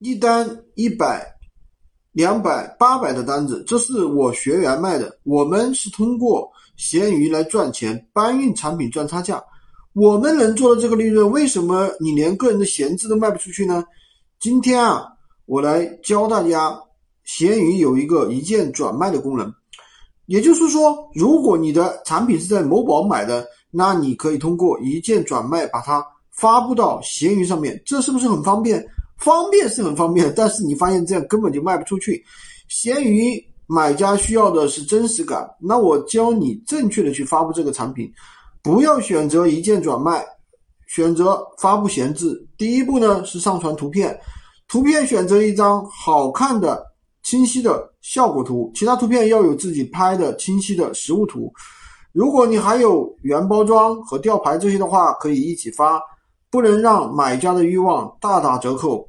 一单一百、两百、八百的单子，这是我学员卖的。我们是通过闲鱼来赚钱，搬运产品赚差价。我们能做的这个利润，为什么你连个人的闲置都卖不出去呢？今天啊，我来教大家，闲鱼有一个一键转卖的功能。也就是说，如果你的产品是在某宝买的，那你可以通过一键转卖把它发布到闲鱼上面，这是不是很方便？方便是很方便，但是你发现这样根本就卖不出去。闲鱼买家需要的是真实感，那我教你正确的去发布这个产品，不要选择一键转卖，选择发布闲置。第一步呢是上传图片，图片选择一张好看的、清晰的效果图，其他图片要有自己拍的清晰的实物图。如果你还有原包装和吊牌这些的话，可以一起发。不能让买家的欲望大打折扣，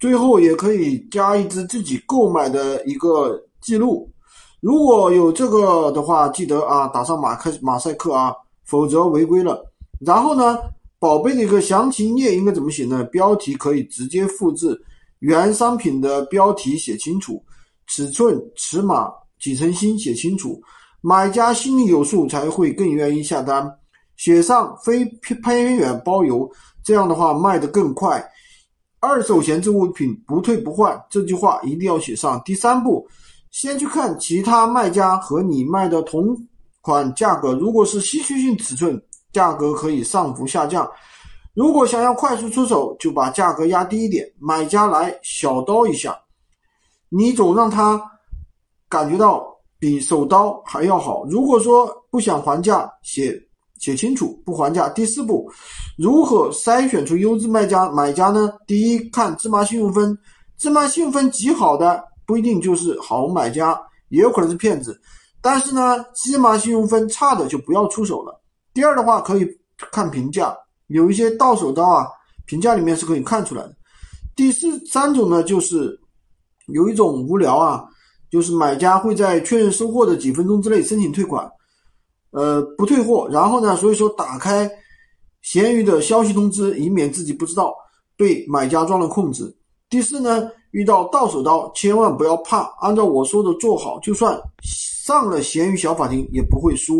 最后也可以加一支自己购买的一个记录。如果有这个的话，记得啊打上马克马赛克啊，否则违规了。然后呢，宝贝的一个详情页应该怎么写呢？标题可以直接复制原商品的标题，写清楚尺寸、尺码、几成新，写清楚，买家心里有数，才会更愿意下单。写上非偏远包邮，这样的话卖得更快。二手闲置物品不退不换，这句话一定要写上。第三步，先去看其他卖家和你卖的同款价格，如果是稀缺性尺寸，价格可以上浮下降。如果想要快速出手，就把价格压低一点，买家来小刀一下，你总让他感觉到比手刀还要好。如果说不想还价，写。写清楚不还价。第四步，如何筛选出优质卖家买家呢？第一，看芝麻信用分，芝麻信用分极好的不一定就是好买家，也有可能是骗子。但是呢，芝麻信用分差的就不要出手了。第二的话，可以看评价，有一些到手刀啊，评价里面是可以看出来的。第四三种呢，就是有一种无聊啊，就是买家会在确认收货的几分钟之内申请退款。呃，不退货，然后呢？所以说打开闲鱼的消息通知，以免自己不知道被买家装了控制。第四呢，遇到到手刀，千万不要怕，按照我说的做好，就算上了闲鱼小法庭也不会输。